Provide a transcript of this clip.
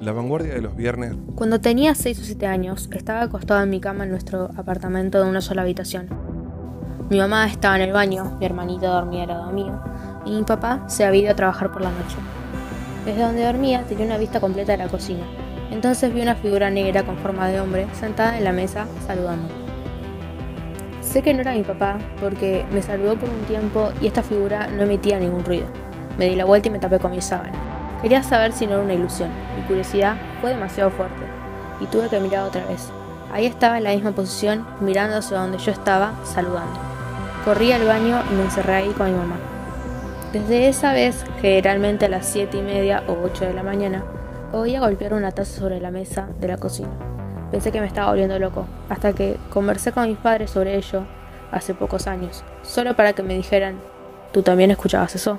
La vanguardia de los viernes. Cuando tenía 6 o 7 años, estaba acostado en mi cama en nuestro apartamento de una sola habitación. Mi mamá estaba en el baño, mi hermanita dormía al lado mío, y mi papá se había ido a trabajar por la noche. Desde donde dormía tenía una vista completa de la cocina. Entonces vi una figura negra con forma de hombre sentada en la mesa saludando. Sé que no era mi papá porque me saludó por un tiempo y esta figura no emitía ningún ruido. Me di la vuelta y me tapé con mi sábana. Quería saber si no era una ilusión. Mi curiosidad fue demasiado fuerte y tuve que mirar otra vez. Ahí estaba en la misma posición, mirando hacia donde yo estaba, saludando. Corrí al baño y me encerré ahí con mi mamá. Desde esa vez, generalmente a las 7 y media o 8 de la mañana, oía golpear una taza sobre la mesa de la cocina. Pensé que me estaba volviendo loco, hasta que conversé con mis padres sobre ello hace pocos años, solo para que me dijeran, ¿tú también escuchabas eso?